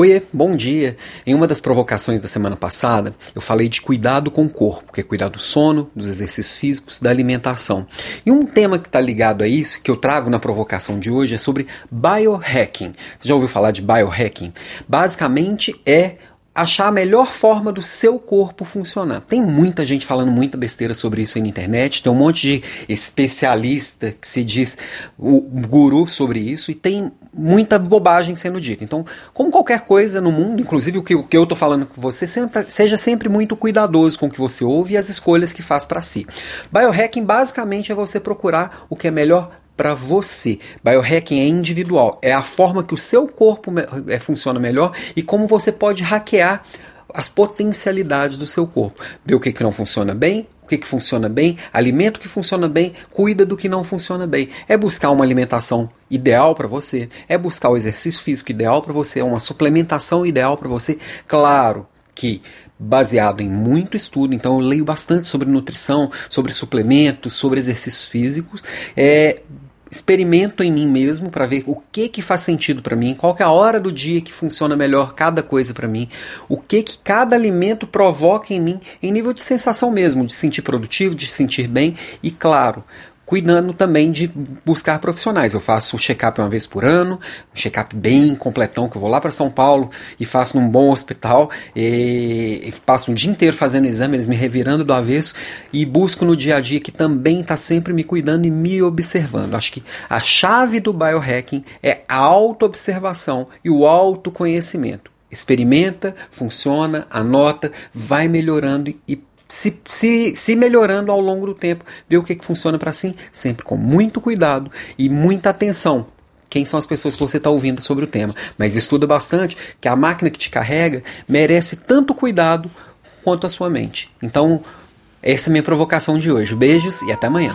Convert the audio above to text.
Oiê, bom dia! Em uma das provocações da semana passada, eu falei de cuidado com o corpo, que é cuidar do sono, dos exercícios físicos, da alimentação. E um tema que está ligado a isso, que eu trago na provocação de hoje, é sobre biohacking. Você já ouviu falar de biohacking? Basicamente é achar a melhor forma do seu corpo funcionar. Tem muita gente falando muita besteira sobre isso aí na internet, tem um monte de especialista que se diz o guru sobre isso e tem muita bobagem sendo dita. Então, como qualquer coisa no mundo, inclusive o que, o que eu estou falando com você, seja sempre muito cuidadoso com o que você ouve e as escolhas que faz para si. Biohacking basicamente é você procurar o que é melhor para você. Biohacking é individual, é a forma que o seu corpo é, funciona melhor e como você pode hackear as potencialidades do seu corpo. Ver o que, que não funciona bem, o que, que funciona bem, alimento que funciona bem, cuida do que não funciona bem. É buscar uma alimentação ideal para você, é buscar o exercício físico ideal para você, uma suplementação ideal para você. Claro que baseado em muito estudo, então eu leio bastante sobre nutrição, sobre suplementos, sobre exercícios físicos. É, experimento em mim mesmo para ver o que que faz sentido para mim, qual é a hora do dia que funciona melhor cada coisa para mim, o que que cada alimento provoca em mim em nível de sensação mesmo, de sentir produtivo, de sentir bem e claro, cuidando também de buscar profissionais. Eu faço um check-up uma vez por ano, um check-up bem completão, que eu vou lá para São Paulo e faço num bom hospital, e, passo um dia inteiro fazendo exame, eles me revirando do avesso e busco no dia a dia que também está sempre me cuidando e me observando. Acho que a chave do biohacking é a autoobservação e o autoconhecimento. Experimenta, funciona, anota, vai melhorando e se, se, se melhorando ao longo do tempo, ver o que, que funciona para si, sempre com muito cuidado e muita atenção. Quem são as pessoas que você está ouvindo sobre o tema. Mas estuda bastante que a máquina que te carrega merece tanto cuidado quanto a sua mente. Então, essa é a minha provocação de hoje. Beijos e até amanhã.